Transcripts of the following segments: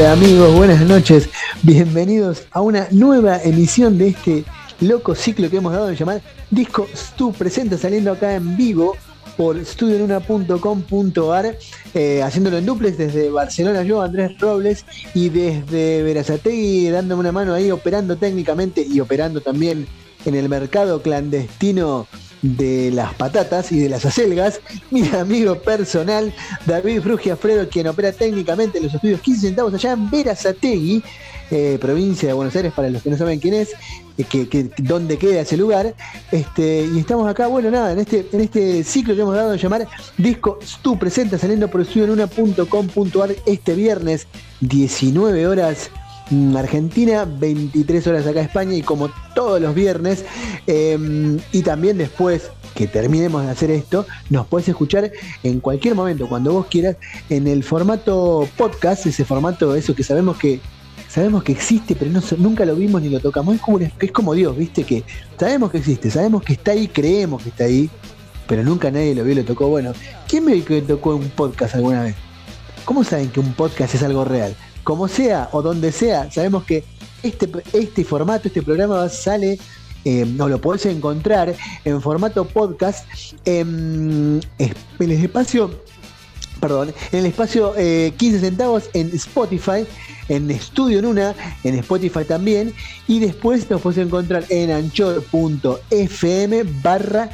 Hola amigos, buenas noches. Bienvenidos a una nueva emisión de este loco ciclo que hemos dado de llamar Disco Stu Presenta, saliendo acá en vivo por studionuna.com.ar, eh, haciéndolo en duplex desde Barcelona yo, Andrés Robles, y desde Verazategui, dándome una mano ahí, operando técnicamente y operando también en el mercado clandestino de las patatas y de las acelgas, mi amigo personal David Frugia Fredo, quien opera técnicamente en los estudios 15 centavos allá en Verazategui, eh, provincia de Buenos Aires, para los que no saben quién es, eh, que, dónde queda ese lugar. Este, y estamos acá, bueno, nada, en este, en este ciclo que hemos dado a llamar Disco Stu Presenta, saliendo por estudio.com.ar este viernes, 19 horas Argentina, 23 horas acá España y como todos los viernes. Em, y también después que terminemos de hacer esto, nos puedes escuchar en cualquier momento, cuando vos quieras, en el formato podcast, ese formato, eso que sabemos que sabemos que existe, pero nunca lo vimos ni lo tocamos. Es como, es como Dios, ¿viste? Que sabemos que existe, sabemos que está ahí, creemos que está ahí, pero nunca nadie lo vio y lo tocó. Bueno, ¿quién me tocó un podcast alguna vez? ¿Cómo saben que un podcast es algo real? Como sea o donde sea, sabemos que este, este formato, este programa sale eh, o lo podés encontrar en formato podcast en, el espacio, perdón, en el espacio 15 eh, centavos en Spotify, en Estudio Nuna, en Spotify también, y después lo podés encontrar en anchor.fm barra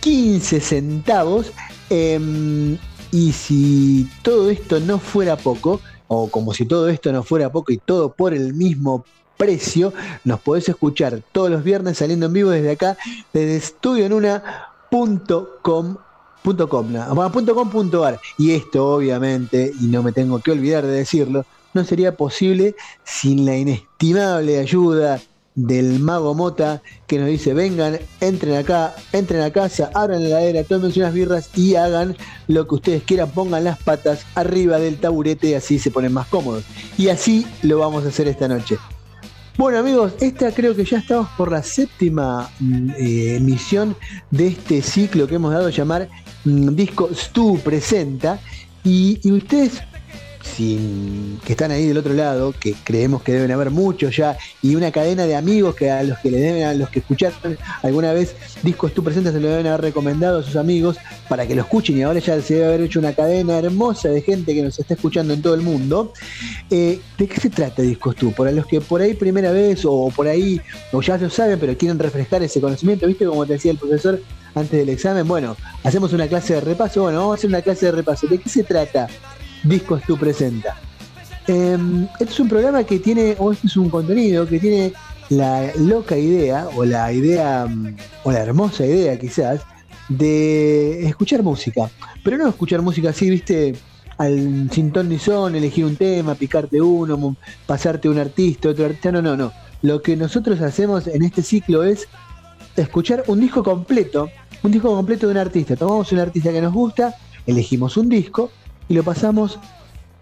15 centavos. Em, y si todo esto no fuera poco, como si todo esto no fuera poco y todo por el mismo precio, nos podés escuchar todos los viernes saliendo en vivo desde acá, desde estudionuna.com.com.ar y esto obviamente, y no me tengo que olvidar de decirlo, no sería posible sin la inestimable ayuda del mago Mota que nos dice vengan, entren acá, entren a casa, abran la heladera, tomen unas birras y hagan lo que ustedes quieran, pongan las patas arriba del taburete y así se ponen más cómodos. Y así lo vamos a hacer esta noche. Bueno amigos, esta creo que ya estamos por la séptima mm, eh, emisión de este ciclo que hemos dado a llamar mm, Disco Stu Presenta. Y, y ustedes sin, que están ahí del otro lado, que creemos que deben haber muchos ya, y una cadena de amigos que a los que le deben, a los que escucharon alguna vez discos tú presentes se lo deben haber recomendado a sus amigos para que lo escuchen y ahora ya se debe haber hecho una cadena hermosa de gente que nos está escuchando en todo el mundo. Eh, ¿De qué se trata Discos tú? Para los que por ahí primera vez o por ahí, o ya lo saben, pero quieren refrescar ese conocimiento, ¿viste? Como te decía el profesor antes del examen, bueno, hacemos una clase de repaso, bueno, vamos a hacer una clase de repaso. ¿De qué se trata? Discos tú presenta. Em, este es un programa que tiene, o este es un contenido que tiene la loca idea, o la idea, o la hermosa idea quizás, de escuchar música. Pero no escuchar música así, viste, al sin ton ni son, elegir un tema, picarte uno, pasarte un artista, otro artista. No, no, no. Lo que nosotros hacemos en este ciclo es escuchar un disco completo, un disco completo de un artista. Tomamos un artista que nos gusta, elegimos un disco y lo pasamos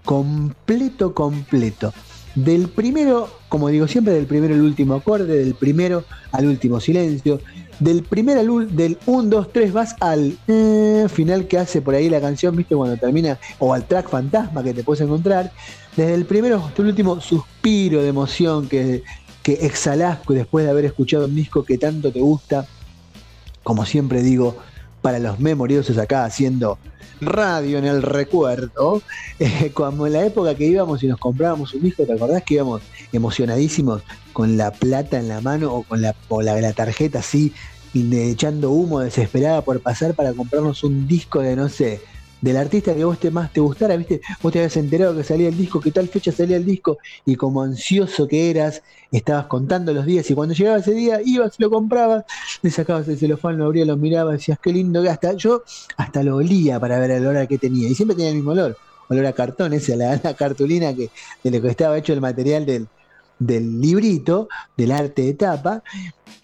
completo, completo. Del primero, como digo siempre, del primero al último acorde, del primero al último silencio, del primero al del 1, 2, 3 vas al eh, final que hace por ahí la canción, viste, cuando termina, o al track fantasma que te puedes encontrar, desde el primero hasta el último suspiro de emoción que, que después de haber escuchado un disco que tanto te gusta, como siempre digo, para los memoriosos acá haciendo radio en el recuerdo, eh, como en la época que íbamos y nos comprábamos un disco, ¿te acordás que íbamos emocionadísimos con la plata en la mano o con la, la, tarjeta así, echando humo desesperada por pasar para comprarnos un disco de, no sé, del artista que vos te más te gustara, ¿viste? Vos te habías enterado que salía el disco, que tal fecha salía el disco, y como ansioso que eras, estabas contando los días, y cuando llegaba ese día, ibas lo comprabas, le sacabas el celofán, lo abrías, lo mirabas, decías, qué lindo que hasta yo hasta lo olía para ver el olor que tenía, y siempre tenía el mismo olor, olor a cartón, ese, la, la cartulina que, de lo que estaba hecho el material del, del librito, del arte de tapa,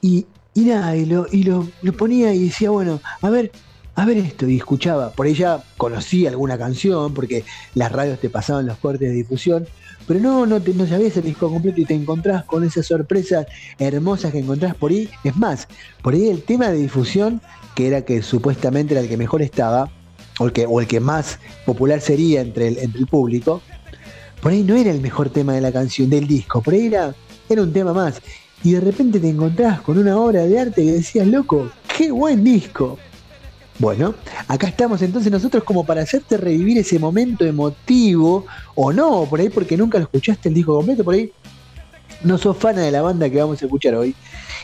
y, y nada, y, lo, y lo, lo ponía y decía, bueno, a ver, a ver esto, y escuchaba, por ella conocí alguna canción, porque las radios te pasaban los cortes de difusión, pero no, no, te, no sabías el disco completo y te encontrás con esas sorpresas hermosas que encontrás por ahí. Es más, por ahí el tema de difusión, que era que supuestamente era el que mejor estaba, o el que, o el que más popular sería entre el, entre el público, por ahí no era el mejor tema de la canción, del disco, por ahí era, era un tema más. Y de repente te encontrás con una obra de arte que decías, loco, qué buen disco. Bueno, acá estamos entonces nosotros como para hacerte revivir ese momento emotivo, o no, por ahí porque nunca lo escuchaste el disco completo, por ahí no sos fan de la banda que vamos a escuchar hoy.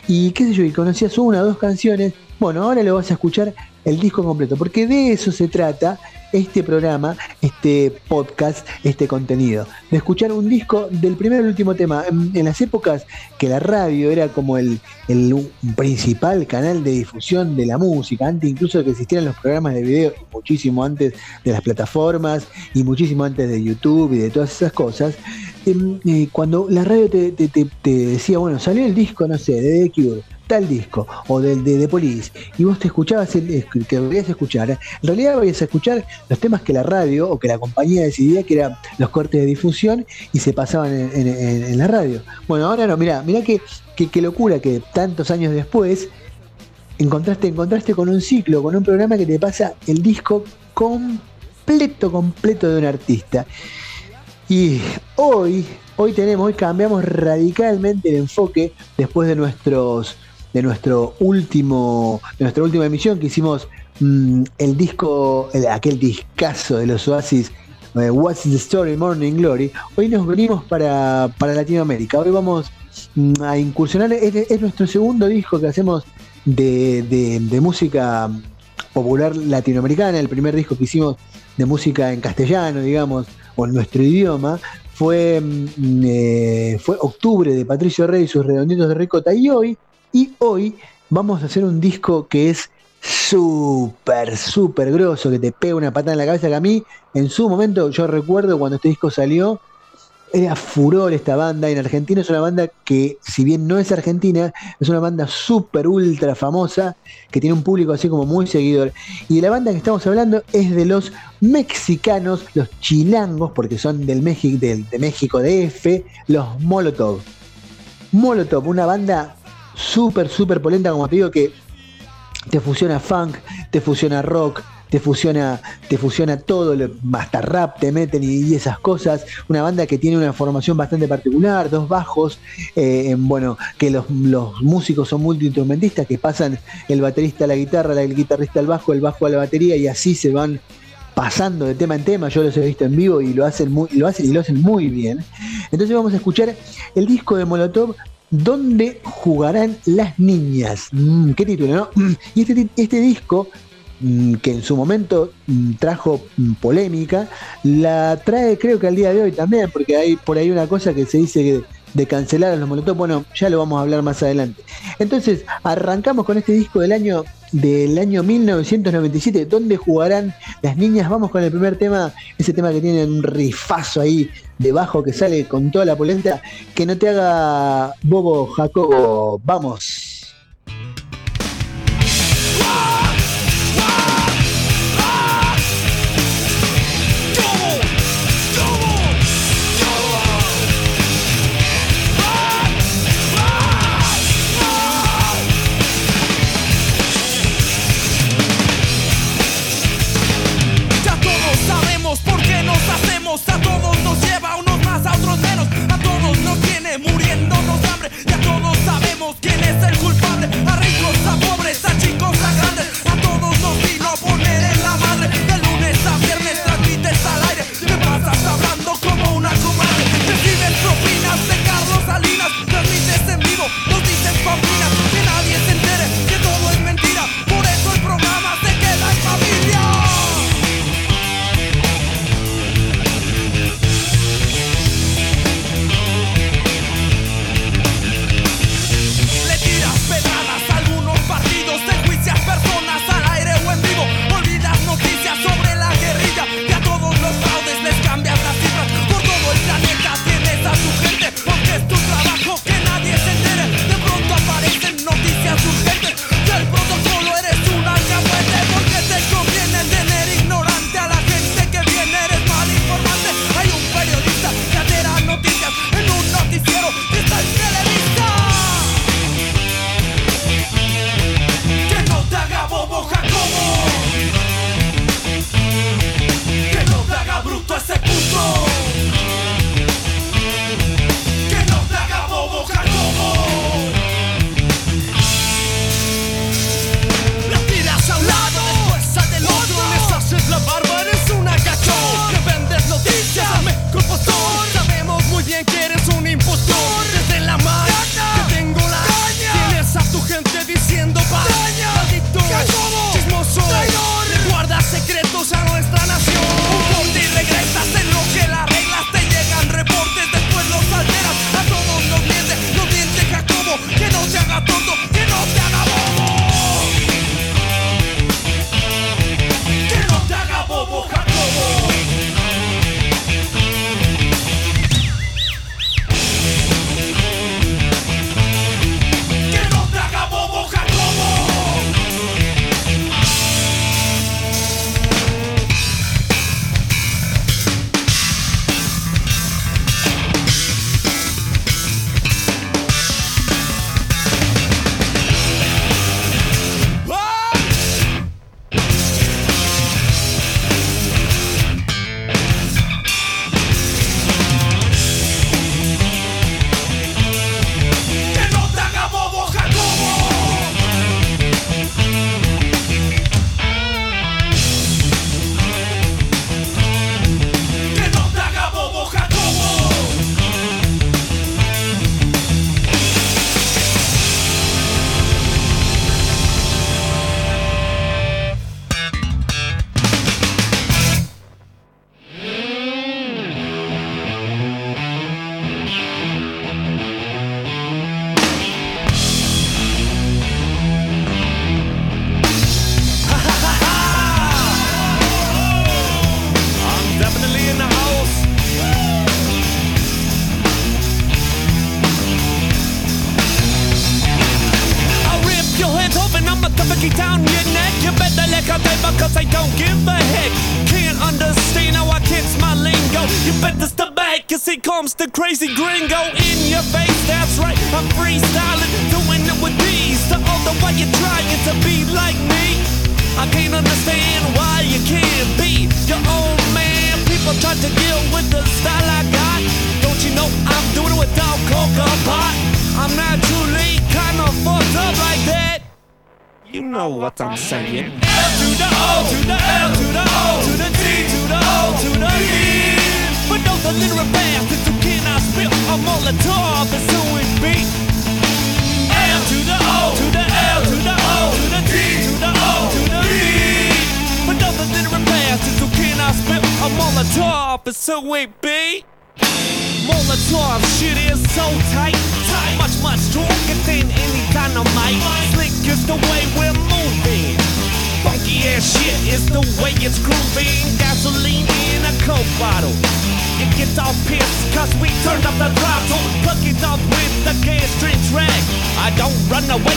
Y qué sé yo, y conocías una o dos canciones, bueno, ahora lo vas a escuchar el disco completo, porque de eso se trata este programa, este podcast, este contenido. De escuchar un disco del primer al último tema. En, las épocas que la radio era como el, principal canal de difusión de la música, antes incluso de que existieran los programas de video, muchísimo antes de las plataformas y muchísimo antes de YouTube y de todas esas cosas, eh, cuando la radio te, decía, bueno, salió el disco, no sé, de The Cure tal disco o del de, de Police y vos te escuchabas el, que deberías escuchar, en realidad vais a escuchar los temas que la radio o que la compañía decidía que eran los cortes de difusión y se pasaban en, la radio. Bueno, ahora no, mira, mira qué que, locura que tantos años después encontraste, encontraste con un ciclo, con un programa que te pasa el disco completo, completo de un artista. Y hoy, hoy tenemos, hoy cambiamos radicalmente el enfoque después de nuestros de nuestro último, de nuestra última emisión que hicimos mm, el disco, aquel discazo de los Oasis, eh, What's the Story Morning Glory. Hoy nos venimos para, Latinoamérica. Hoy vamos mm, a incursionar, es, nuestro segundo disco que hacemos de, de, música popular latinoamericana, el primer disco que hicimos de música en castellano, digamos, o en nuestro idioma, fue, mm, eh, fue octubre de Patricio Rey y sus redonditos de ricota. Y hoy y hoy vamos a hacer un disco que es súper, súper grosso, que te pega una patada en la cabeza, que a mí, en su momento, yo recuerdo cuando este disco salió, era furor esta banda. En Argentina es una banda que, si bien no es argentina, es una banda súper, ultra famosa, que tiene un público así como muy seguidor. Y la banda que estamos hablando es de los mexicanos, los chilangos, porque son del México, de México DF, los Molotov. Molotov, una banda súper, súper polenta, como te digo, que te fusiona funk, te fusiona rock, te fusiona, te fusiona todo, hasta rap te meten y, esas cosas. Una banda que tiene una formación bastante particular, dos bajos, eh, bueno, que los, músicos son multiinstrumentistas, que pasan el baterista a la guitarra, el guitarrista al bajo, el bajo a la batería y así se van pasando de tema en tema, yo los he visto en vivo y lo hacen muy, lo hacen y lo hacen muy bien. Entonces vamos a escuchar el disco de Molotov ¿Dónde jugarán las niñas? Mm, ¿Qué título, no? Y este, este disco, que en su momento trajo polémica, la trae creo que al día de hoy también, porque hay por ahí una cosa que se dice que de cancelar a los Molotov, bueno, ya lo vamos a hablar más adelante. Entonces, arrancamos con este disco del año del año 1997, ¿dónde jugarán las niñas? Vamos con el primer tema, ese tema que tiene un rifazo ahí debajo que sale con toda la polenta, que no te haga bobo Jacobo. Vamos.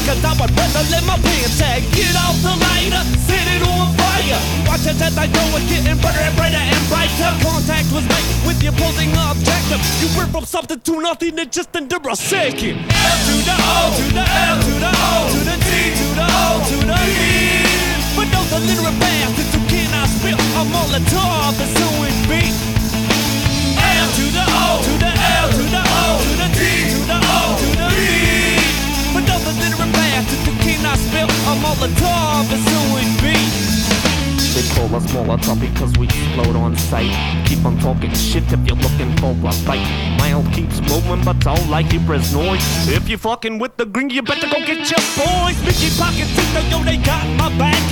Cause I would rather let my pants sag. Get off the lighter, set it on fire. Watch as I go and getting brighter and brighter and brighter. Contact was made with the opposing objective. You went from something to nothing in just under a second. L to the O to the L to the O to the T to the O to the E. But those illiterate bastards who cannot spit a Molotov is who it be. L to the O to the But those illiterate bastards who cannot spit a Molotov who it be. They call us Molotov because we explode on sight. Keep on talking shit if you're looking for a fight. Mile keeps moving, but all I hear is noise. If you're fucking with the green, you better go get your boys. Mickey pockets, yo, they got my back.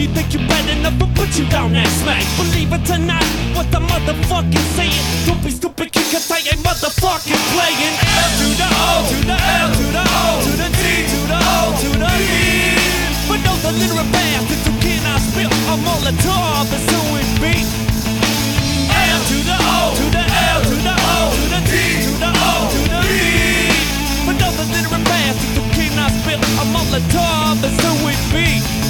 You think you're bad enough, I'll put you down that smack. Believe it or not, what the motherfucking saying. Don't be stupid, kid, cause I ain't motherfucking playing. L to the O to the L to the O to the T to the O to the E. But those illiterate bastards who cannot spit a Molotov is who it be. L to the O to the L to the O to the T to the O to the E. But those illiterate bastards who cannot spit a Molotov is who it be.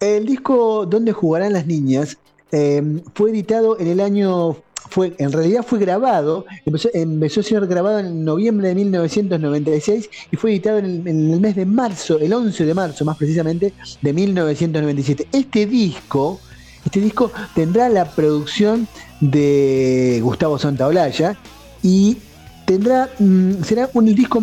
El disco Donde jugarán las niñas eh, fue editado en el año, fue, en realidad fue grabado, empezó, empezó a ser grabado en noviembre de 1996 y fue editado en el, mes de marzo, el 11 de marzo más precisamente, de 1997. Este disco, este disco tendrá la producción de Gustavo Santaolalla y tendrá mm, será un disco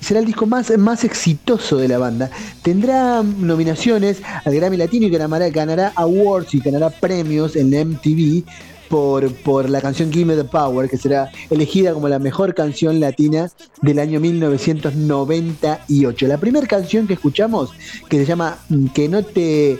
será el disco más, más exitoso de la banda. Tendrá mm, nominaciones al Grammy Latino y ganará, ganará awards y ganará premios en MTV por, por la canción Give Me the Power, que será elegida como la mejor canción latina del año 1998. La primera canción que escuchamos, que se llama mm, Que no te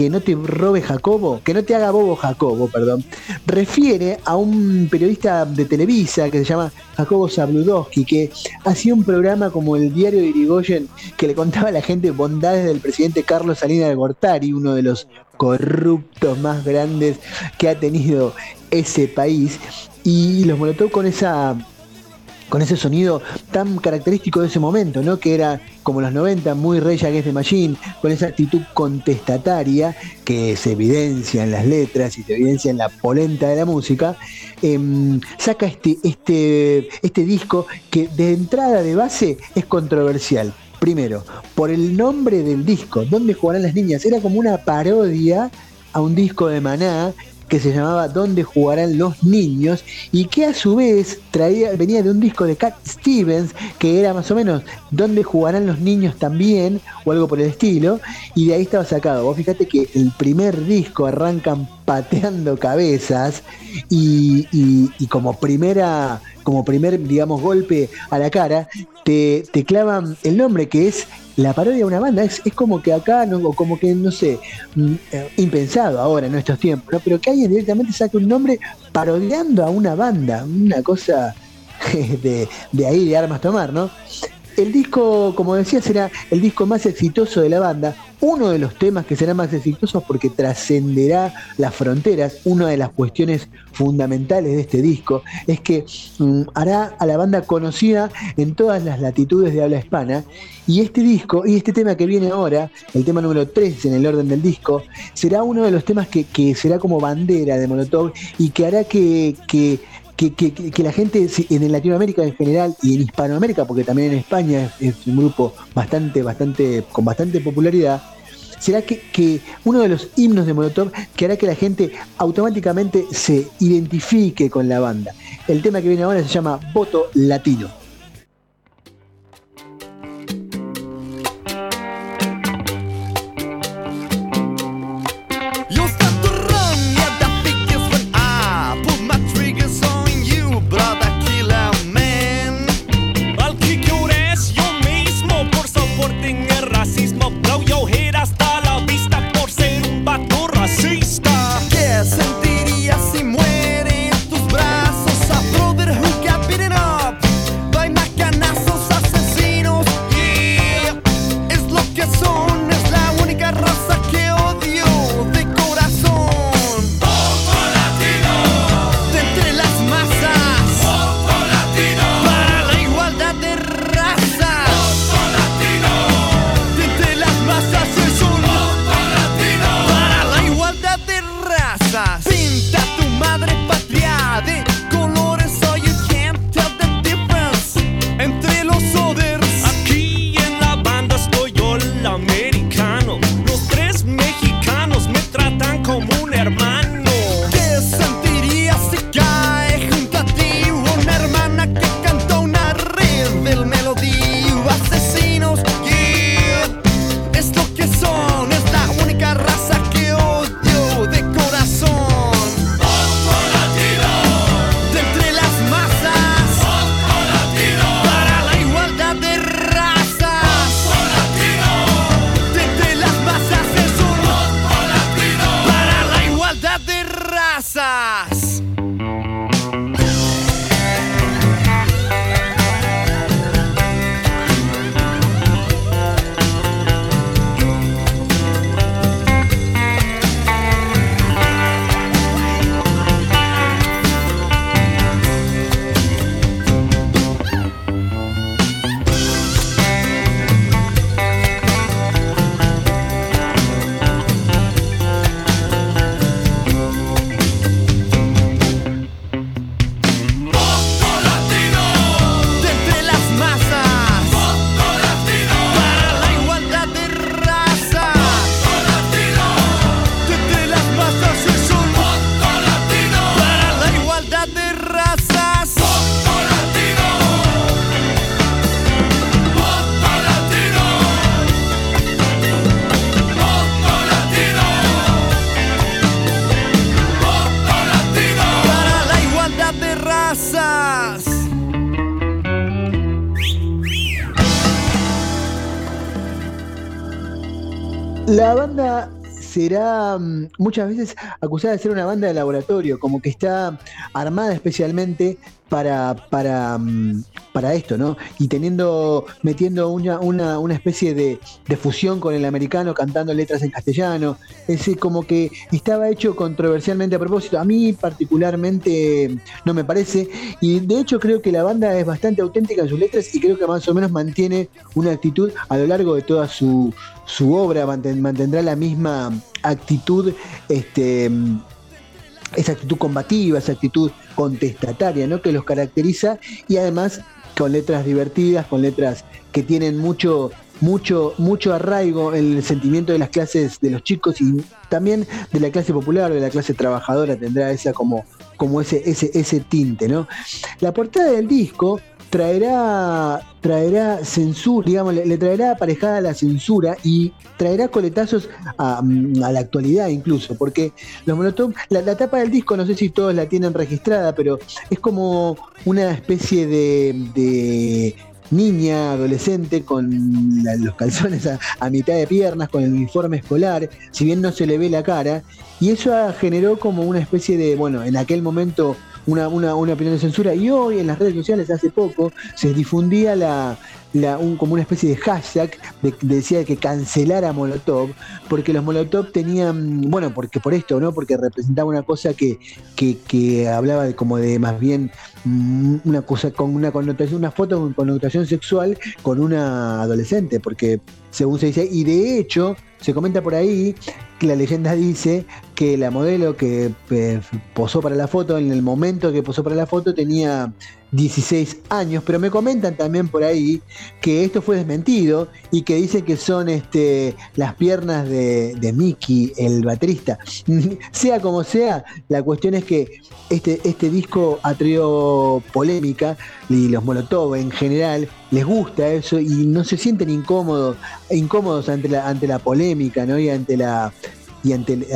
que no te robe Jacobo, que no te haga bobo Jacobo, perdón, refiere a un periodista de Televisa que se llama Jacobo Zabludowski, que hacía un programa como el diario de Irigoyen que le contaba a la gente bondades del presidente Carlos Salinas de Gortari, uno de los corruptos más grandes que ha tenido ese país, y los molotó con esa con ese sonido tan característico de ese momento, ¿no? Que era como los 90, muy Rey Against the Machine, con esa actitud contestataria que se evidencia en las letras y se evidencia en la polenta de la música, em, saca este, este, este disco que de entrada de base es controversial. Primero, por el nombre del disco, ¿Dónde jugarán las niñas? Era como una parodia a un disco de Maná que se llamaba ¿Dónde jugarán los niños? y que a su vez traía, venía de un disco de Cat Stevens que era más o menos ¿Dónde jugarán los niños también? o algo por el estilo, y de ahí estaba sacado. Vos fíjate que el primer disco arrancan pateando cabezas y, y- y como primera como primer, digamos, golpe a la cara, te, clavan el nombre que es la parodia de una banda. Es, es como que acá, no, como que, no sé, mm, eh, impensado ahora en estos tiempos, ¿no? pero que alguien directamente saque un nombre parodiando a una banda, una cosa de, de ahí de armas tomar, ¿no? El disco, como decía, será el disco más exitoso de la banda, uno de los temas que será más exitosos porque trascenderá las fronteras. Una de las cuestiones fundamentales de este disco es que mm, hará a la banda conocida en todas las latitudes de habla hispana. Y este disco, y este tema que viene ahora, el tema número 3 en el orden del disco, será uno de los temas que, será como bandera de Molotov y que hará que que, la gente en Latinoamérica en general y en Hispanoamérica, porque también en España es, un grupo bastante, bastante, con bastante popularidad, será que, uno de los himnos de Molotov que hará que la gente automáticamente se identifique con la banda. El tema que viene ahora se llama Voto Latino. Será mm, muchas veces acusada de ser una banda de laboratorio, como que está armada especialmente para, para, mm, para esto, ¿no? Y teniendo, metiendo una, una, especie de, fusión con el americano, cantando letras en castellano, ese como que estaba hecho controversialmente a propósito. A mí particularmente no me parece, y de hecho creo que la banda es bastante auténtica en sus letras y creo que más o menos mantiene una actitud a lo largo de toda su, su obra, mantendrá la misma actitud, este esa actitud combativa, esa actitud contestataria, ¿no? Que los caracteriza y además con letras divertidas, con letras que tienen mucho, mucho, mucho arraigo en el sentimiento de las clases de los chicos y también de la clase popular, de la clase trabajadora, tendrá esa como, como ese, ese, ese tinte, ¿no? La portada del disco traerá, traerá censura, digamos, le, traerá aparejada la censura y traerá coletazos a, la actualidad incluso, porque los Molotov, la, tapa del disco, no sé si todos la tienen registrada, pero es como una especie de, niña, adolescente, con los calzones a, mitad de piernas, con el uniforme escolar, si bien no se le ve la cara, y eso generó como una especie de, bueno, en aquel momento una, una, una, opinión de censura. Y hoy en las redes sociales, hace poco, se difundía la, la, un, como una especie de hashtag de, decía que cancelara Molotov, porque los Molotov tenían, bueno, porque por esto, ¿no? Porque representaba una cosa que, que, que hablaba de como de más bien mm, una cosa con una connotación, una foto con connotación sexual con una adolescente, porque según se dice, y de hecho se comenta por ahí que la leyenda dice que la modelo que eh, posó para la foto, en el momento que posó para la foto, tenía 16 años, pero me comentan también por ahí que esto fue desmentido y que dice que son este, las piernas de, de Mickey, el baterista. sea como sea, la cuestión es que este, este disco ha traído polémica y los Molotov en general les gusta eso y no se sienten incómodos, incómodos ante la, ante la polémica ¿no? y ante la y ante,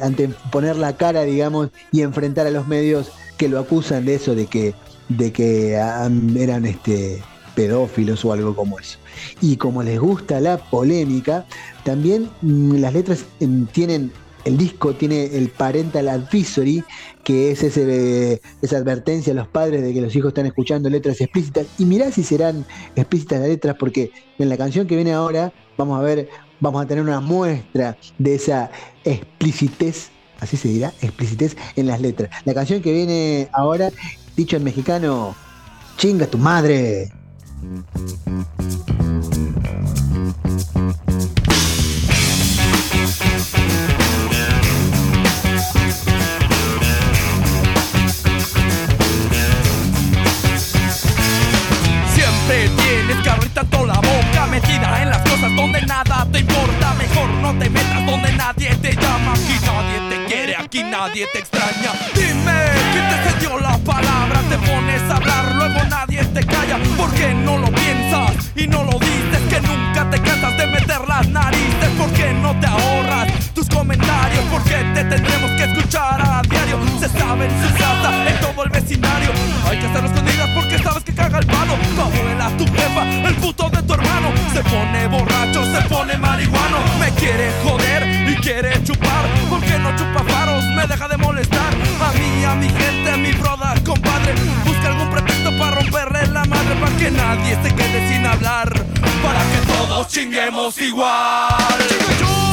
ante poner la cara, digamos, y enfrentar a los medios que lo acusan de eso, de que de que eran este, pedófilos o algo como eso. Y como les gusta la polémica, también mm, las letras em, tienen, el disco tiene el parental advisory, que es ese, esa advertencia a los padres de que los hijos están escuchando letras explícitas. Y mirá si serán explícitas las letras, porque en la canción que viene ahora vamos a ver, vamos a tener una muestra de esa explicitez así se dirá, explicitez en las letras. La canción que viene ahora Dicho en mexicano, chinga tu madre. Siempre tienes que abrir tanto la boca metida en las donde nada te importa. Mejor no te metas donde nadie te llama. Aquí nadie quiere, aquí nadie te extraña. Dime, ¿quién te cedió la palabra? Te pones a hablar, luego nadie te calla. Porque no lo piensas y no lo dices. Que nunca te cansas de meter las narices. Porque no te ahorras tus comentarios. Porque te tendremos que escuchar a diario. Se sabe en su casa, en todo el vecindario. Hay que hacerlo escondidas porque sabes que caga el palo. Tu abuela, tu jefa, el puto de tu hermano. Se pone borracho, se pone marihuano. Me quiere joder y quiere chupar. Porque no chupa me deja de molestar. A mí, a mi gente, a mi broda, compadre. Busca algún pretexto para romperle la madre. Para que nadie se quede sin hablar. Para que todos chinguemos igual.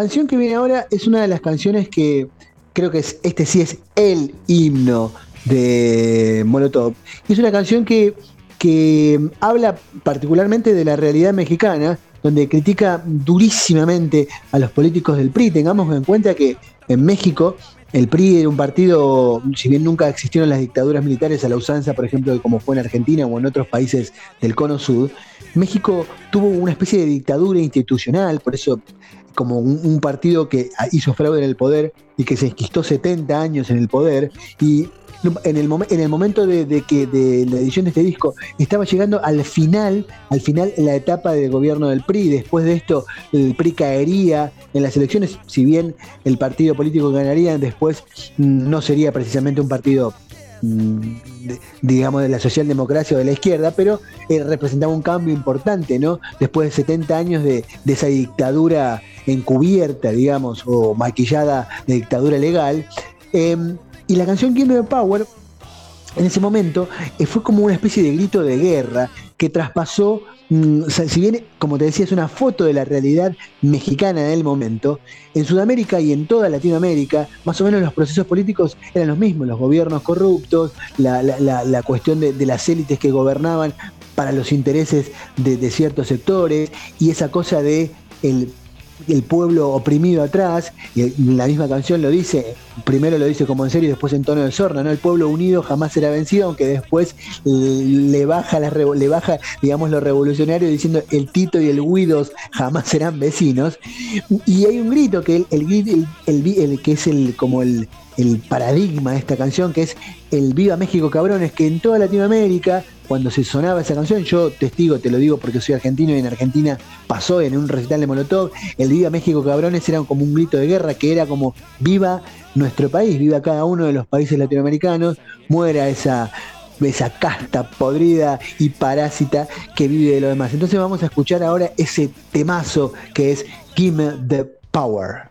Canción que viene ahora es una de las canciones que creo que es, este sí es el himno de Molotov. Y es una canción que, que habla particularmente de la realidad mexicana, donde critica durísimamente a los políticos del PRI. Tengamos en cuenta que en México el PRI era un partido, si bien nunca existieron las dictaduras militares a la usanza, por ejemplo, como fue en Argentina o en otros países del cono sur, México tuvo una especie de dictadura institucional, por eso como un, partido que hizo fraude en el poder y que se esquistó 70 años en el poder y en el, en el momento de, que de la edición de este disco estaba llegando al final, al final la etapa del gobierno del PRI. Después de esto, el PRI caería en las elecciones, si bien el partido político ganaría, después mm, no sería precisamente un partido digamos, de la socialdemocracia o de la izquierda, pero eh, representaba un cambio importante, ¿no? Después de 70 años de, esa dictadura encubierta, digamos, o maquillada de dictadura legal. Em, y la canción Give Me Power, en ese momento, eh, fue como una especie de grito de guerra que traspasó, mm, si bien, como te decía, es una foto de la realidad mexicana del momento, en Sudamérica y en toda Latinoamérica, más o menos los procesos políticos eran los mismos, los gobiernos corruptos, la, cuestión de, las élites que gobernaban para los intereses de, de ciertos sectores y esa cosa de el el pueblo oprimido atrás, y la misma canción lo dice, primero lo dice como en serio y después en tono de sorna, ¿no? El pueblo unido jamás será vencido, aunque después le baja, la, le baja digamos, lo revolucionario diciendo el Tito y el Guidos jamás serán vecinos. Y hay un grito que el, el, el que es el como el, el paradigma de esta canción, que es el Viva México Cabrones, que en toda Latinoamérica, cuando se sonaba esa canción, yo testigo, te lo digo porque soy argentino y en Argentina pasó en un recital de Molotov, el Viva México Cabrones era como un grito de guerra, que era como viva nuestro país, viva cada uno de los países latinoamericanos, muera esa esa casta podrida y parásita que vive de lo demás. Entonces vamos a escuchar ahora ese temazo que es Give the Power.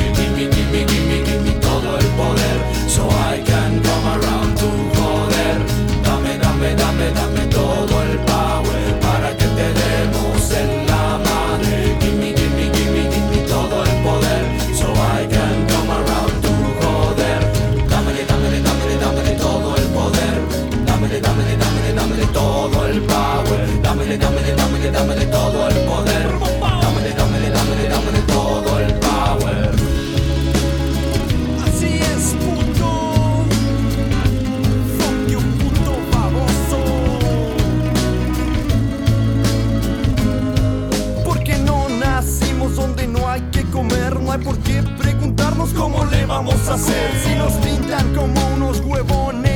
Hacer. Si nos pintan como unos huevones,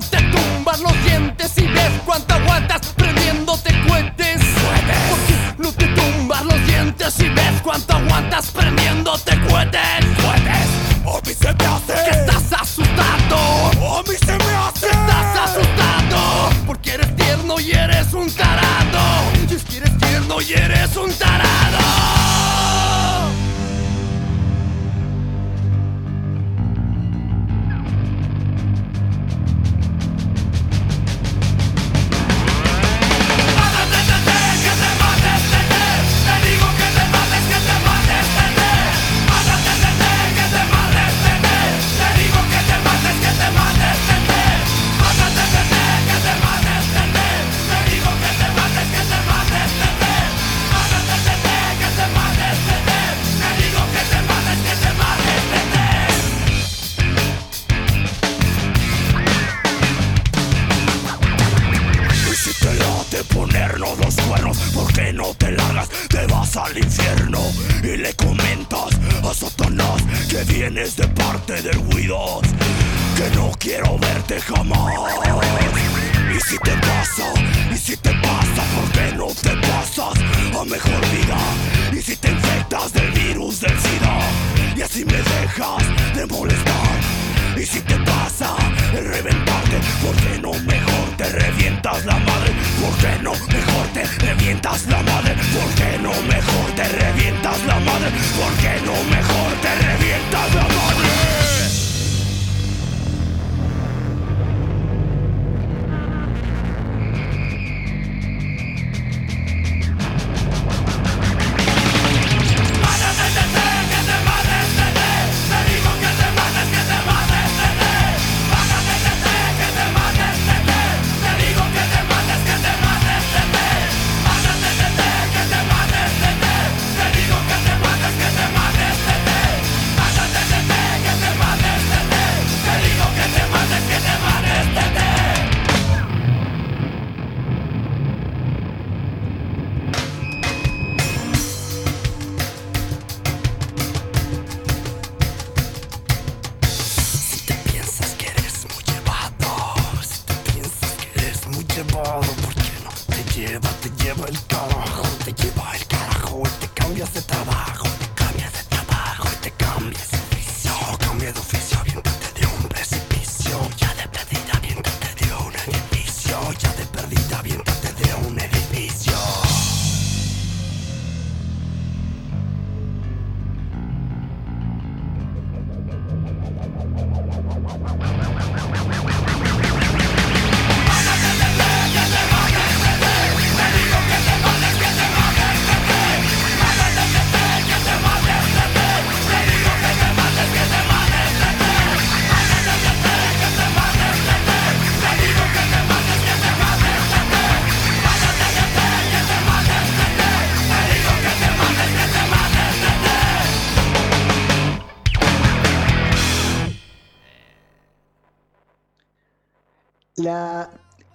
¿por qué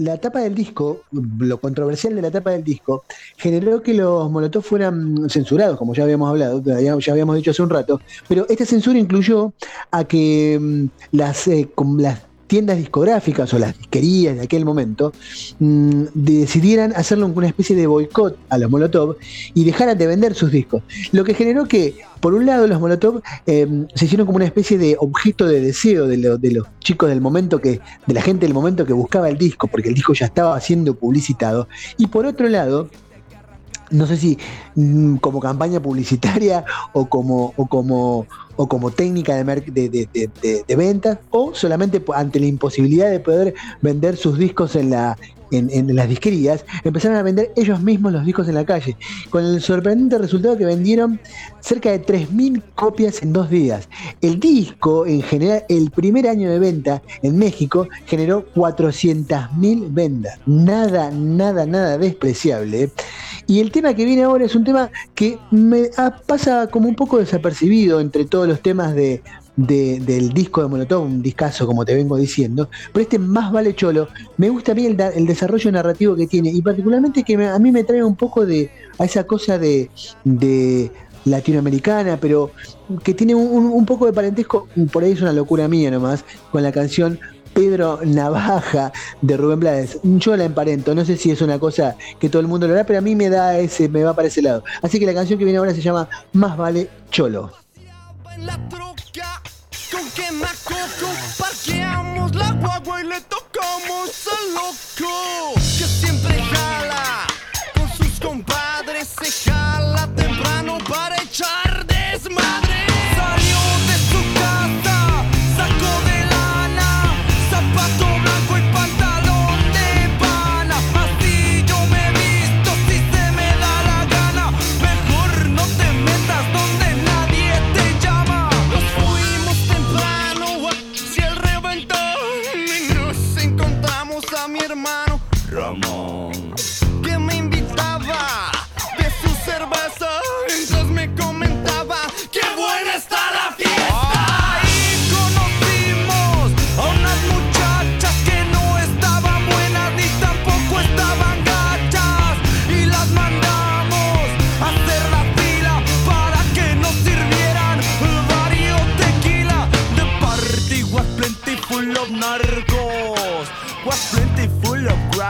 La, tapa del disco, lo controversial de la tapa del disco, generó que los Molotov fueran censurados, como ya habíamos hablado, ya, habíamos dicho hace un rato, pero esta censura incluyó a que mm, las, eh, las tiendas discográficas o las disquerías de aquel momento mm, decidieran hacerle una especie de boicot a los Molotov y dejaran de vender sus discos. Lo que generó que, por un lado, los Molotov eh, se hicieron como una especie de objeto de deseo de, lo- de los chicos del momento que, de la gente del momento que buscaba el disco, porque el disco ya estaba siendo publicitado. Y por otro lado, no sé si mm, como campaña publicitaria o como, o como técnica de, de, de- ventas, o solamente ante la imposibilidad de poder vender sus discos en, la, en, en las disquerías, empezaron a vender ellos mismos los discos en la calle, con el sorprendente resultado que vendieron cerca de 3.000 copias en dos días. El disco, en general, el primer año de venta en México generó 400.000 ventas. Nada, nada, nada despreciable. ¿eh? Y el tema que viene ahora es un tema que me pasa como un poco desapercibido entre todos los temas de, de- del disco de Molotov, un discazo como te vengo diciendo, pero este más vale cholo, me gusta a mí el, desarrollo narrativo que tiene y particularmente que a mí me trae un poco de a esa cosa de, latinoamericana, pero que tiene un poco de parentesco, por ahí es una locura mía nomás, con la canción Pedro Navaja de Rubén Blades. Yo la emparento, no sé si es una cosa que todo el mundo lo hará, pero a mí me da ese, me va para ese lado. Así que la canción que viene ahora se llama Más vale cholo. En la troca. Con parqueamos la guagua y le tocamos al loco que siempre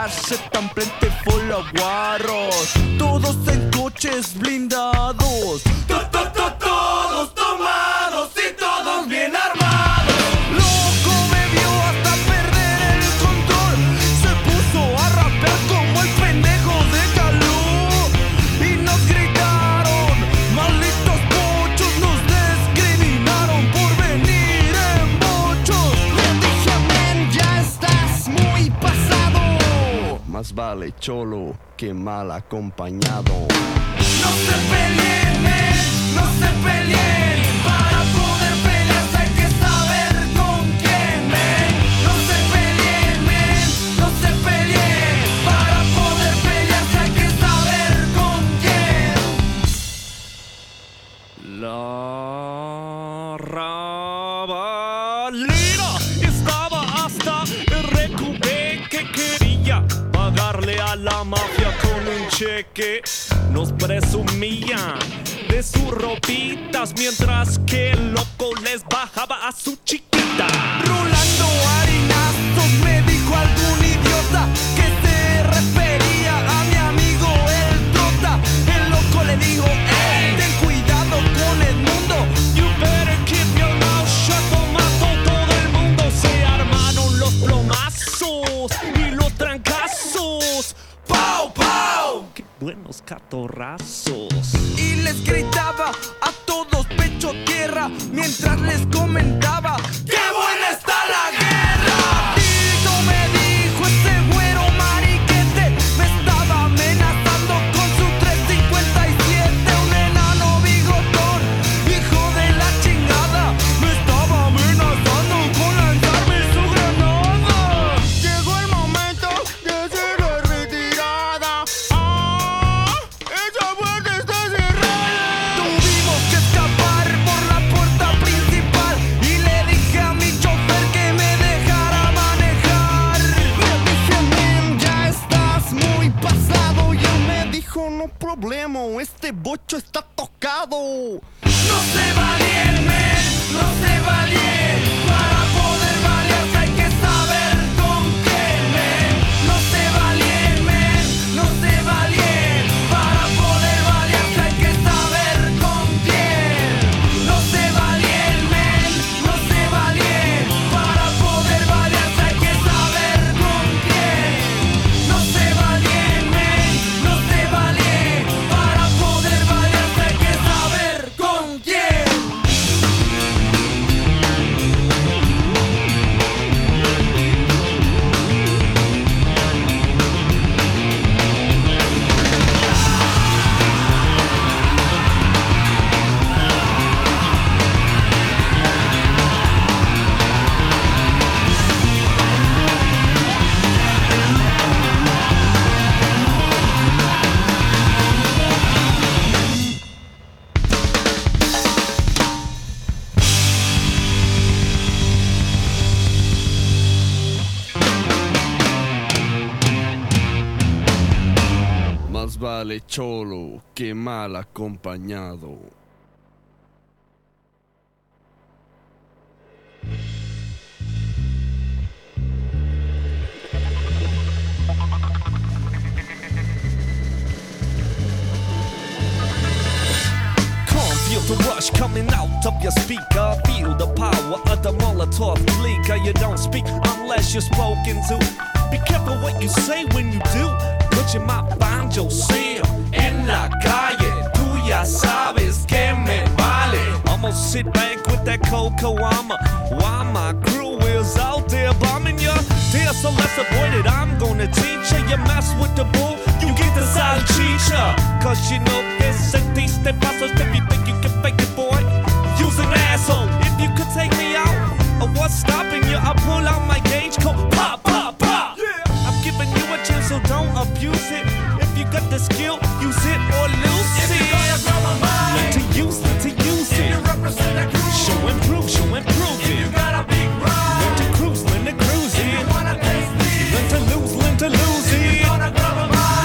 grass tan plenty full of guarros. Todos en coches blindados. To- to- to- vale cholo que mal acompañado. No se peleen no se peleen. Para poder pelear hay que saber con quién no se peleen no se peleen. Para poder pelear hay que saber con quién. La con un cheque. Nos presumían de sus ropitas mientras que el loco les bajaba a su chiquita. ¡Qué buenos catorrazos! Y les gritaba a todos pecho tierra mientras les comentaba ¡Qué buena está la guerra! Este bocho está tocado. No se va cholo que mal acompañado. Feel the rush coming out of your speaker. Feel the power of the Molotov leaker. You don't speak unless you're spoken to. Be careful what you say when you do, but you might find yourself en la calle. Tú ya sabes que me vale. I'ma sit back with that cocoa oh, armor while my crew is out there bombing you. Dear, so let's avoid it. I'm gonna teach you. You mess with the bull, you get the salchicha. Cause you know this and these step pasos if you think you can fake it, boy. Use an asshole. If you could take me out, or what's stopping you? I pull out my gauge coat, pop, pop, pop. Yeah. I'm giving you a chance, so don't abuse it you got the skill, use it or lose if it. Learn to use, it, to use if it. You represent crew. Show and prove, show and prove if it. You got a big ride. Learn to cruise, learn to cruise if it. You wanna. Learn to lose, learn to lose if it. You.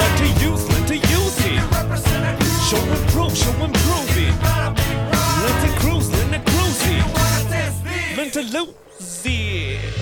Learn to use, learn to use if it. You represent crew. Show and prove, show and prove if it. You got a big ride. Learn to cruise, learn to cruise if it. You wanna. Learn to lose it.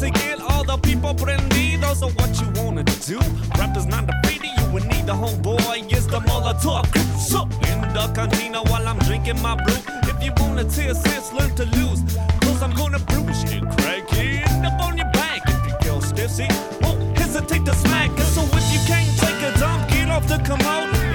To get all the people prendidos. So what you wanna do? Rappers not defeated, you would need the homeboy. It's the Molotov. So in the cantina while I'm drinking my brew. If you wanna tear sis, learn to lose. Cause I'm gonna bruise you, crackhead. Up on your back if you go stiff, see? Won't hesitate to smack. So if you can't take a dump, get off the commode.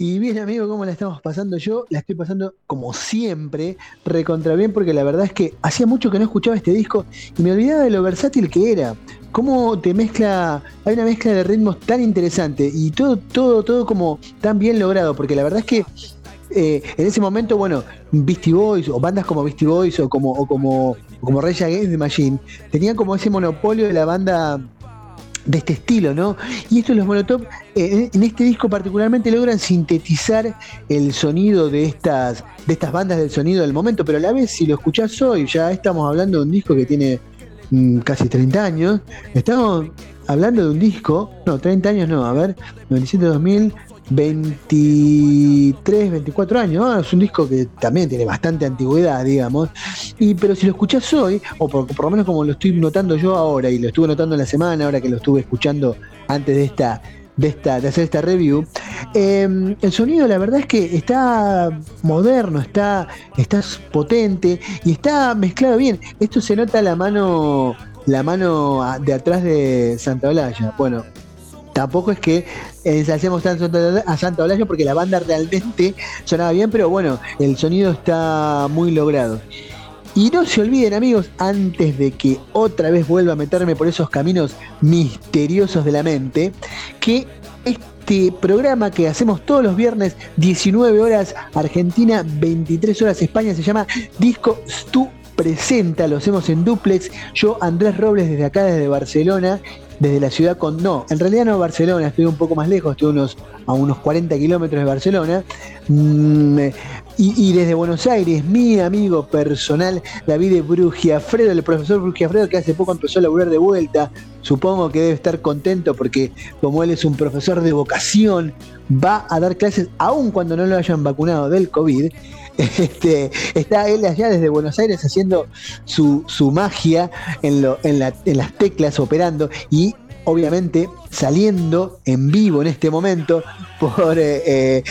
Y bien, amigo, ¿cómo la estamos pasando? Yo la estoy pasando como siempre, recontra bien, porque la verdad es que hacía mucho que no escuchaba este disco y me olvidaba de lo versátil que era. Cómo te mezcla, hay una mezcla de ritmos tan interesante y todo, todo, todo como tan bien logrado, porque la verdad es que eh, en ese momento, bueno, Beastie Boys o bandas como Beastie Boys o como, o como, como Rage Against the Machine tenían como ese monopolio de la banda de este estilo, ¿no? Y esto los Molotov eh, en este disco particularmente logran sintetizar el sonido de estas, de estas bandas del sonido del momento, pero a la vez si lo escuchás hoy, ya estamos hablando de un disco que tiene mm, casi 30 años, estamos hablando de un disco, no, 30 años no, a ver, 97 2000 23, 24 años, es un disco que también tiene bastante antigüedad, digamos, y, pero si lo escuchás hoy, o por, lo menos como lo estoy notando yo ahora, y lo estuve notando en la semana, ahora que lo estuve escuchando antes de esta, de, esta, de hacer esta review, em, el sonido la verdad es que está moderno, está, está potente y está mezclado bien. Esto se nota la mano, la mano de atrás de Santa Olaya. Bueno, tampoco es que ensalcemos tanto a Santa Olaya porque la banda realmente sonaba bien, pero bueno, el sonido está muy logrado. Y no se olviden amigos, antes de que otra vez vuelva a meterme por esos caminos misteriosos de la mente, que este programa que hacemos todos los viernes, 19 horas Argentina, 23 horas España, se llama Disco Stu Presenta, lo hacemos en duplex, yo Andrés Robles desde acá, desde Barcelona, desde la ciudad con. No, en realidad no Barcelona, estoy un poco más lejos, estoy unos, a unos 40 kilómetros de Barcelona. Mm, y, desde Buenos Aires, mi amigo personal, David Brugiafredo, el profesor Brugiafredo, que hace poco empezó a laburar de vuelta. Supongo que debe estar contento porque, como él es un profesor de vocación, va a dar clases aun cuando no lo hayan vacunado del COVID. Este, está él allá desde Buenos Aires haciendo su, magia en, en, las teclas, operando y obviamente saliendo en vivo en este momento por eh, eh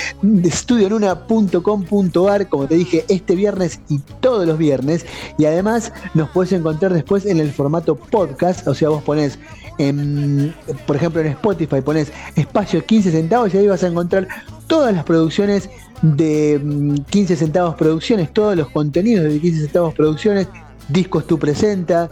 como te dije, este viernes y todos los viernes. Y además nos puedes encontrar después en el formato podcast, o sea, vos pones en, por ejemplo, en Spotify pones espacio 15 centavos y ahí vas a encontrar todas las producciones de 15 mm, centavos producciones, todos los contenidos de 15 centavos producciones, discos tú presenta,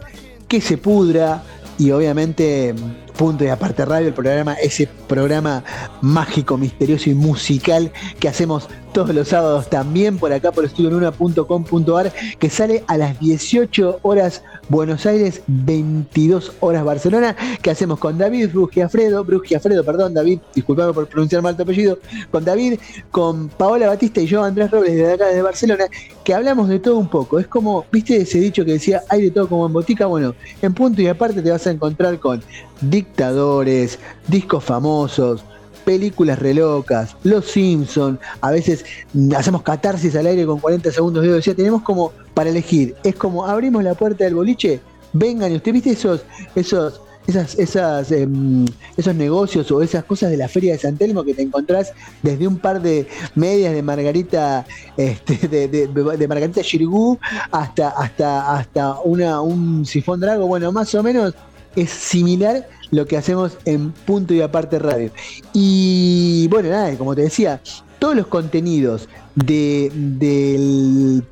que se pudra y obviamente Punto y Aparte Radio, el programa, ese programa mágico, misterioso y musical que hacemos todos los sábados también por acá por estudionuna.com.ar que sale a las 18 horas Buenos Aires, 22 horas Barcelona, que hacemos con David Brugiafredo, Brugiafredo, perdón, David, disculpame por pronunciar mal tu apellido, con David, con Paola Batista y yo, Andrés Robles, desde acá, desde Barcelona, que hablamos de todo un poco. Es como, viste ese dicho que decía, hay de todo como en botica, bueno, en punto y aparte te vas a encontrar con dictadores, discos famosos, películas relocas, Los Simpson, a veces hacemos catarsis al aire con 40 segundos de decía, tenemos como para elegir, es como abrimos la puerta del boliche, vengan y usted viste esos, esos, esas, esas, em, esos negocios o esas cosas de la feria de San Telmo que te encontrás desde un par de medias de Margarita, este, de, de, Margarita Shirgu hasta, hasta, hasta una, un sifón drago, bueno, más o menos es similar lo que hacemos en Punto y Aparte Radio. Y bueno, nada, como te decía, todos los contenidos de, del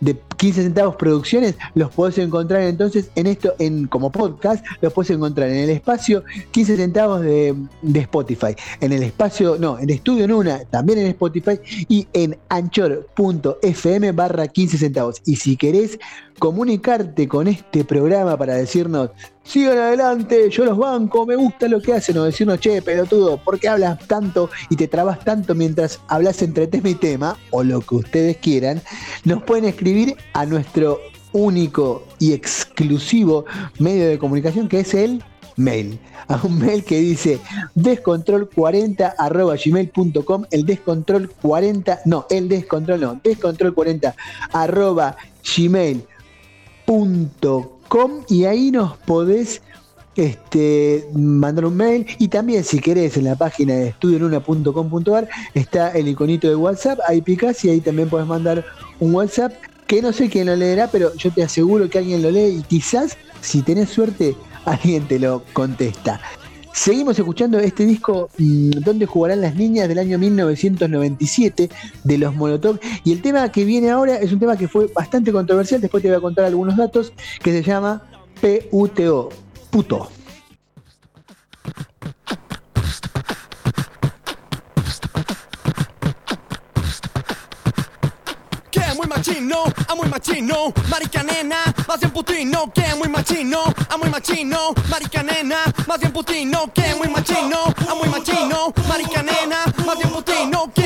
de 15 centavos producciones los podés encontrar entonces en esto, en como podcast, los podés encontrar en el espacio 15 centavos de, de Spotify, en el espacio, no, en Estudio Nuna, también en Spotify y en anchor.fm barra 15 centavos. Y si querés comunicarte con este programa para decirnos, sigan adelante, yo los banco, me gusta lo que hacen, o decirnos, che, pelotudo, ¿por qué hablas tanto y te trabas tanto mientras hablas entre tema y tema? O lo que ustedes quieran, nos pueden escribir a nuestro único y exclusivo medio de comunicación que es el mail. A un mail que dice descontrol40 arroba gmail.com, el descontrol 40, no, el descontrol no, descontrol 40 arroba gmail y ahí nos podés este, mandar un mail y también si querés en la página de estudionuna.com.ar está el iconito de WhatsApp, ahí picás y ahí también podés mandar un WhatsApp que no sé quién lo leerá, pero yo te aseguro que alguien lo lee y quizás si tenés suerte alguien te lo contesta. Seguimos escuchando este disco mm, donde jugarán las niñas del año 1997 de los Molotov. Y el tema que viene ahora es un tema que fue bastante controversial, después te voy a contar algunos datos, que se llama PUTO, puto. Machino, a muy machino, marica nena, más bien putino que muy machino, a muy machino, marica nena, más bien putino que muy machino, a muy machino, marica nena, más bien putino que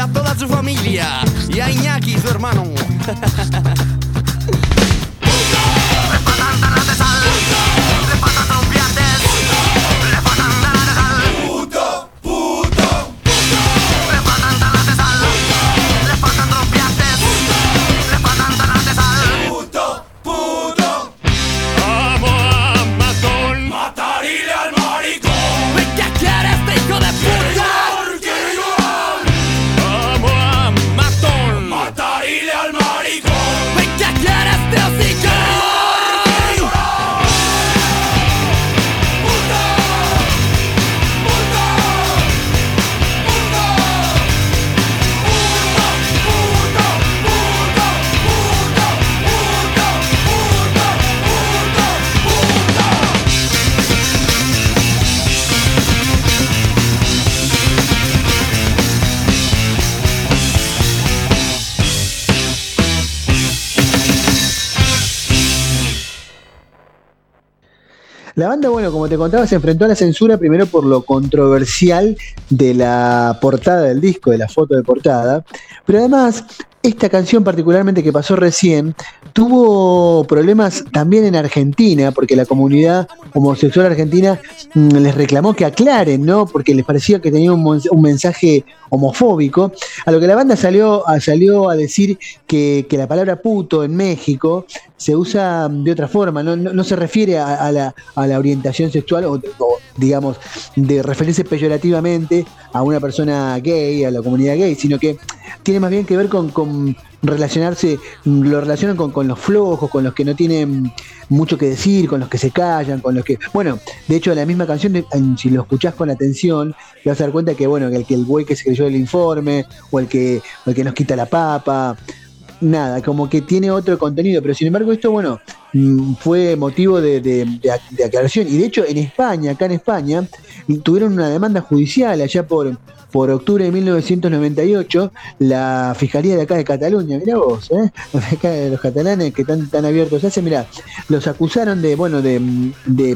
a toda su familia y a Iñaki, su hermano. La banda, bueno, como te contaba, se enfrentó a la censura primero por lo controversial de la portada del disco, de la foto de portada, pero además esta canción particularmente que pasó recién tuvo problemas también en Argentina, porque la comunidad homosexual argentina mm, les reclamó que aclaren, ¿no? Porque les parecía que tenía un, mensaje homofóbico, a lo que la banda salió a, salió a decir que, que la palabra puto en México se usa de otra forma, no, no- se refiere a, la, a la orientación sexual o, digamos, de referirse peyorativamente a una persona gay, a la comunidad gay, sino que tiene más bien que ver con, con relacionarse, lo relacionan con, con los flojos, con los que no tienen mucho que decir, con los que se callan, con los que... Bueno, de hecho la misma canción, si lo escuchás con atención, te vas a dar cuenta que, bueno, que el, que el güey que se creyó el informe, o el que, el que nos quita la papa, nada, como que tiene otro contenido, pero sin embargo esto, bueno, mm, fue motivo de, de- de de aclaración. Y de hecho en España, acá en España, tuvieron una demanda judicial allá por, por octubre de 1998, la Fiscalía de acá de Cataluña, mirá vos, ¿eh? Acá de los catalanes que están tan abiertos hace, mirá, los acusaron de, bueno, de,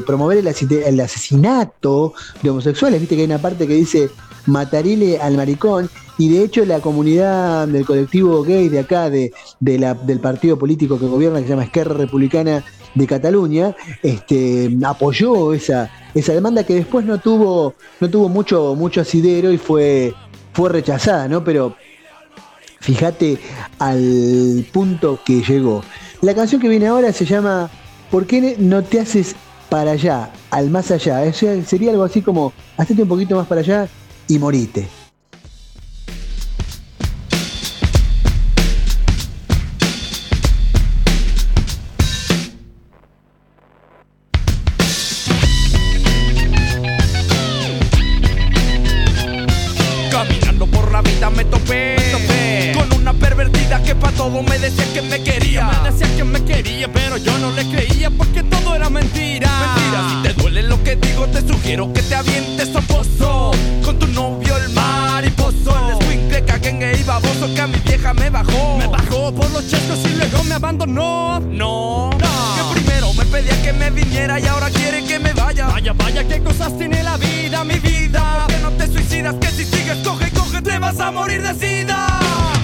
promover el, asite- el asesinato de homosexuales, viste que hay una parte que dice matarile al maricón, y de hecho la comunidad del colectivo gay de acá, de, del partido político que gobierna, que se llama Esquerra Republicana de Cataluña, este, apoyó esa, esa demanda que después no tuvo, no tuvo mucho, mucho asidero y fue, fue rechazada, ¿no? Pero fíjate al punto que llegó. La canción que viene ahora se llama ¿Por qué no te haces para allá, al más allá? O sería algo así como, hacete un poquito más para allá y morite. La vida me topé, con una pervertida que pa' todo me decía que me quería. Me decía que me quería, pero yo no le creía porque todo era mentira. Mentira, si te duele lo que digo, te sugiero que te avientes a pozo. Con tu novio el mariposo, el escuincle caguengue y baboso que a mi vieja me bajó. Me bajó por los chescos y luego me abandonó. No, que primero me pedía que me viniera y ahora quiere que me vaya. Vaya, vaya, qué cosas tiene la vida, mi vida. Que si sigues, coge, coge, te vas a morir de sida.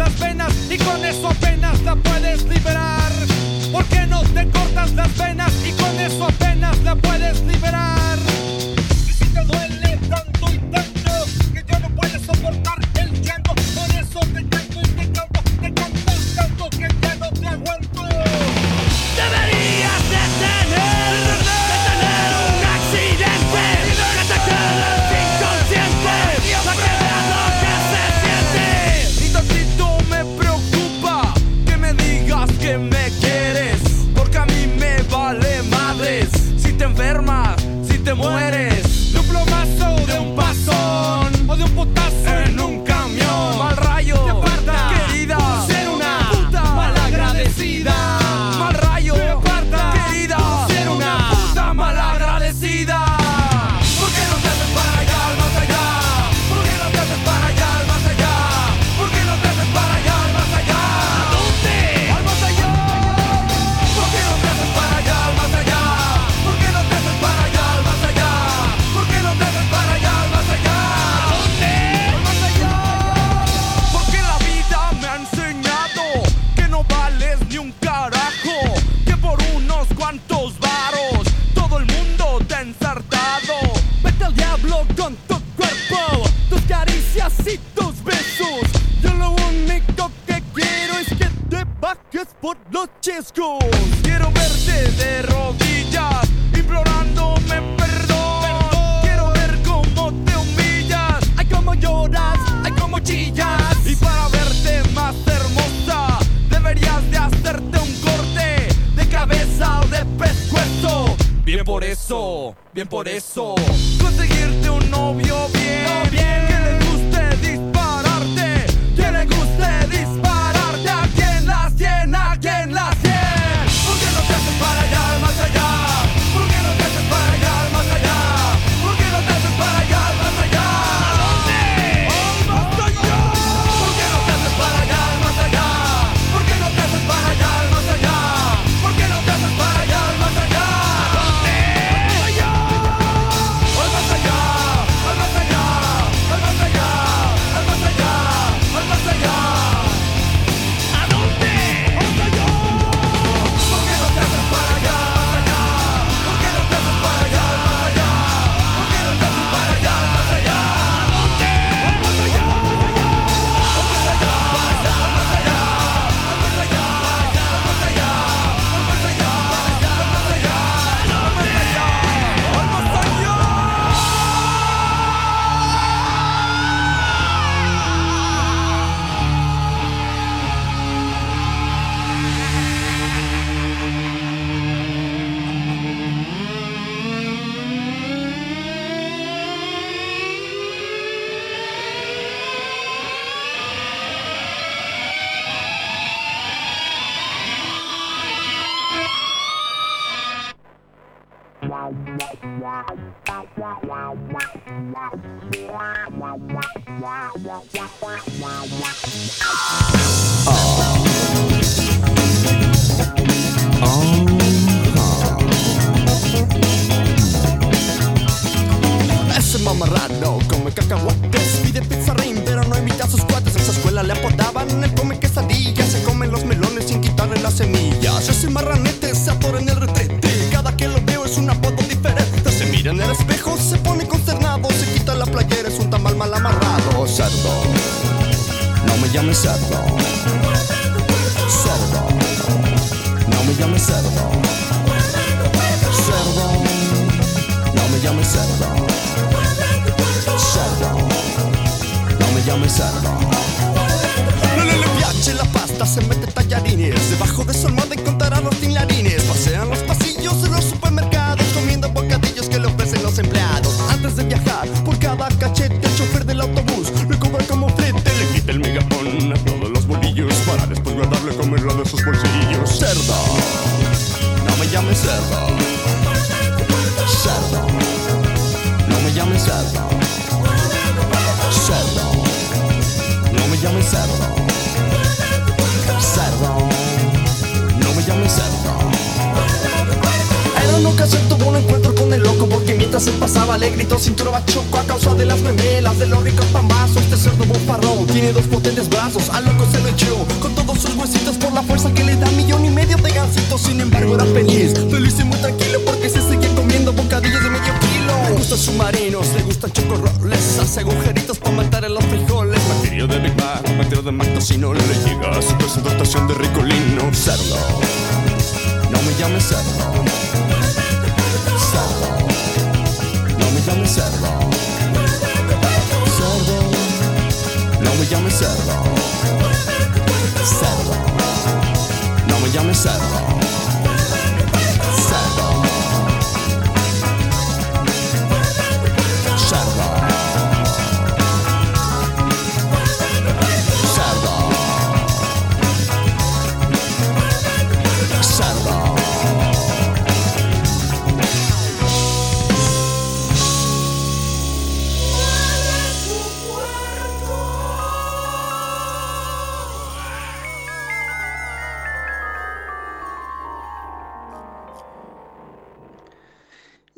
las venas y con eso apenas la puedes liberar. ¿Por qué no te cortas las venas y con eso apenas la puedes liberar? Y si te duele tanto y tanto que ya no puedes soportar el llanto, por eso te canto y te canto, te canto tanto que ya no te aguanto. ¡Debería!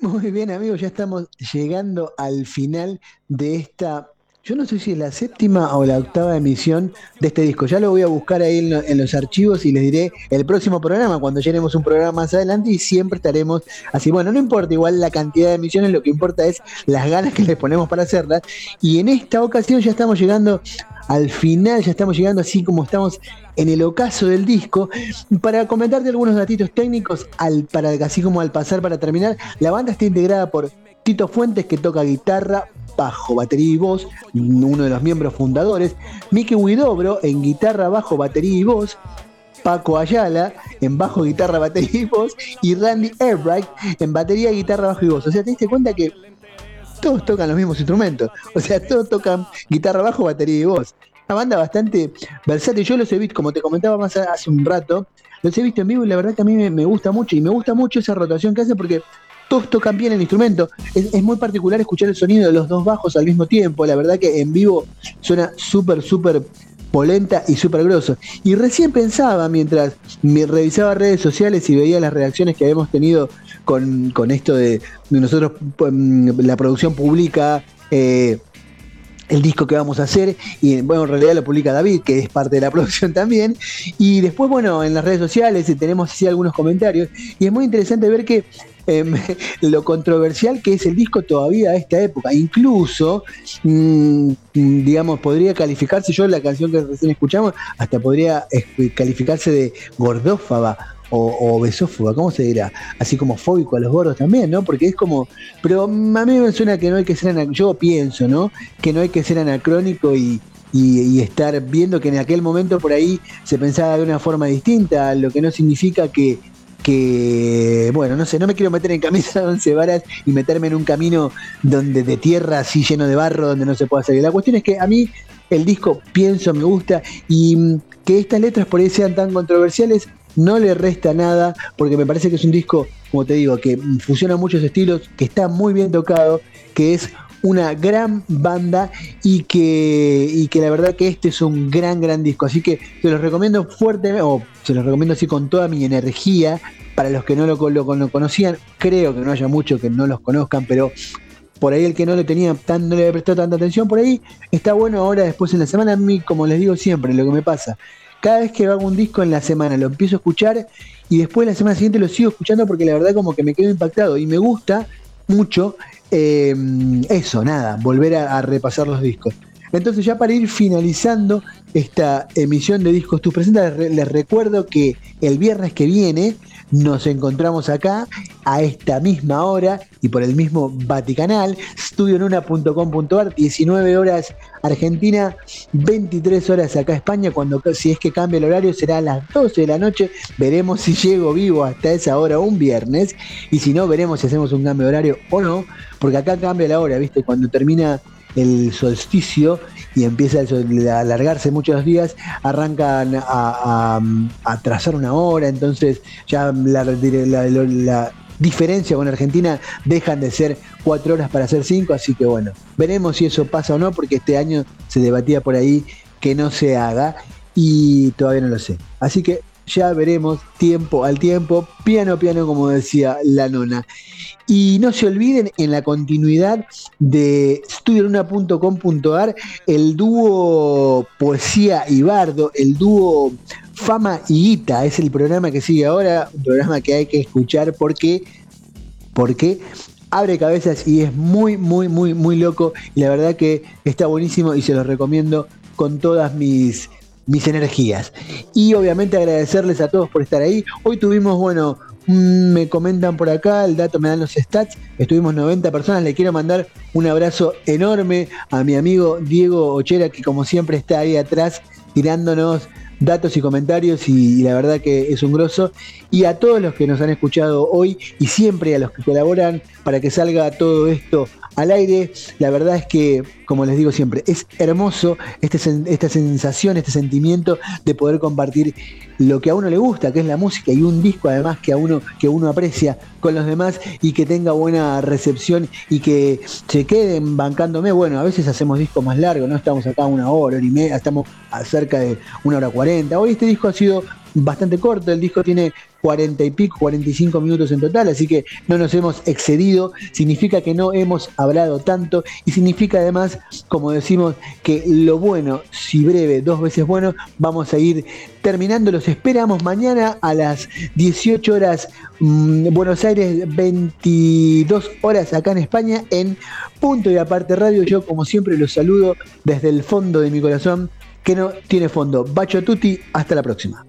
Muy bien amigos, ya estamos llegando al final de esta yo no sé si es la séptima o la octava emisión de este disco. Ya lo voy a buscar ahí en, en, los archivos y les diré el próximo programa, cuando llenemos un programa más adelante y siempre estaremos así. Bueno, no importa igual la cantidad de emisiones, lo que importa es las ganas que les ponemos para hacerlas. Y en esta ocasión ya estamos llegando al final, ya estamos llegando así como estamos en el ocaso del disco. Para comentarte algunos datitos técnicos, al, para, así como al pasar para terminar, la banda está integrada por Tito Fuentes, que toca guitarra, bajo, batería y voz, uno de los miembros fundadores, Miki Huidobro en guitarra, bajo, batería y voz, Paco Ayala en bajo, guitarra, batería y voz, y Randy Ebright en batería, guitarra, bajo y voz. O sea, te diste cuenta que todos tocan los mismos instrumentos. O sea, todos tocan guitarra, bajo, batería y voz. Una banda bastante versátil. Yo los he visto, como te comentaba más hace un rato, los he visto en vivo y la verdad que a mí me, gusta mucho. Y me gusta mucho esa rotación que hace porque todos tocan bien el instrumento. Es, muy particular escuchar el sonido de los dos bajos al mismo tiempo. La verdad que en vivo suena súper, súper polenta y súper grosso. Y recién pensaba, mientras me revisaba redes sociales y veía las reacciones que habíamos tenido con, esto de, nosotros, mm, la producción pública, eh, el disco que vamos a hacer, y bueno, en realidad lo publica David, que es parte de la producción también, y después, bueno, en las redes sociales tenemos así algunos comentarios, y es muy interesante ver que Em, lo controversial que es el disco todavía a esta época. Incluso, mm, digamos, podría calificarse, yo la canción que recién escuchamos, hasta podría calificarse de gordófaba o, obesófoba, ¿cómo se dirá? Así como fóbico a los gordos también, ¿no? Porque es como, pero a mí me suena que no hay que ser, yo pienso, ¿no? Que no hay que ser anacrónico y, y, estar viendo que en aquel momento por ahí se pensaba de una forma distinta, lo que no significa que que, bueno, no sé, no me quiero meter en camisa de once varas y meterme en un camino donde de tierra así lleno de barro donde no se puede salir. La cuestión es que a mí el disco pienso, me gusta y mm, que estas letras por ahí sean tan controversiales no le resta nada porque me parece que es un disco, como te digo, que fusiona muchos estilos, que está muy bien tocado, que es una gran banda y que, y que la verdad que este es un gran, gran disco. Así que se los recomiendo fuerte, o se los recomiendo así con toda mi energía. Para los que no lo, lo, conocían, creo que no haya muchos que no los conozcan, pero por ahí el que no le tenía tan, no le había prestado tanta atención, por ahí está bueno ahora después en la semana. A mí, como les digo siempre, lo que me pasa, cada vez que hago un disco en la semana lo empiezo a escuchar y después la semana siguiente lo sigo escuchando porque la verdad como que me quedo impactado y me gusta mucho eh, eso, nada, volver a, repasar los discos. Entonces ya para ir finalizando esta emisión de Discos Tus Presentas, les recuerdo que el viernes que viene nos encontramos acá a esta misma hora y por el mismo Vaticanal, studionuna.com.ar, 19 horas Argentina, 23 horas acá España, cuando si es que cambia el horario será a las 12 de la noche, veremos si llego vivo hasta esa hora un viernes y si no veremos si hacemos un cambio de horario o no, porque acá cambia la hora, ¿viste? Cuando termina el solsticio y empieza a alargarse muchos días, arrancan a, trazar una hora, entonces ya la, la, diferencia con Argentina dejan de ser cuatro horas para ser cinco, así que bueno, veremos si eso pasa o no, porque este año se debatía por ahí que no se haga y todavía no lo sé. Así que ya veremos tiempo al tiempo, piano a piano, como decía la nona. Y no se olviden en la continuidad de estudioluna.com.ar el dúo Poesía y Bardo, el dúo Fama y Guita, es el programa que sigue ahora, un programa que hay que escuchar porque, porque abre cabezas y es muy, muy, muy, muy loco. Y la verdad que está buenísimo y se los recomiendo con todas mis mis energías. Y obviamente agradecerles a todos por estar ahí. Hoy tuvimos, bueno, mm, me comentan por acá, el dato me dan los stats, estuvimos 90 personas, le quiero mandar un abrazo enorme a mi amigo Diego Ochera, que como siempre está ahí atrás tirándonos datos y comentarios y, la verdad que es un grosso. Y a todos los que nos han escuchado hoy y siempre a los que colaboran para que salga todo esto al aire. La verdad es que, como les digo siempre, es hermoso este, esta sensación, este sentimiento de poder compartir lo que a uno le gusta, que es la música, y un disco además que a uno, que uno aprecia con los demás y que tenga buena recepción y que se queden bancándome. Bueno, a veces hacemos discos más largos, no estamos acá una hora, hora y media, estamos cerca de una hora cuarenta. Hoy este disco ha sido bastante corto, el disco tiene 40 y pico, 45 minutos en total, así que no nos hemos excedido, significa que no hemos hablado tanto y significa además, como decimos, que lo bueno, si breve, dos veces bueno, vamos a ir terminando, los esperamos mañana a las 18 horas mm, Buenos Aires, 22 horas acá en España en Punto y Aparte Radio, yo como siempre los saludo desde el fondo de mi corazón que no tiene fondo. Bacho Tutti, hasta la próxima.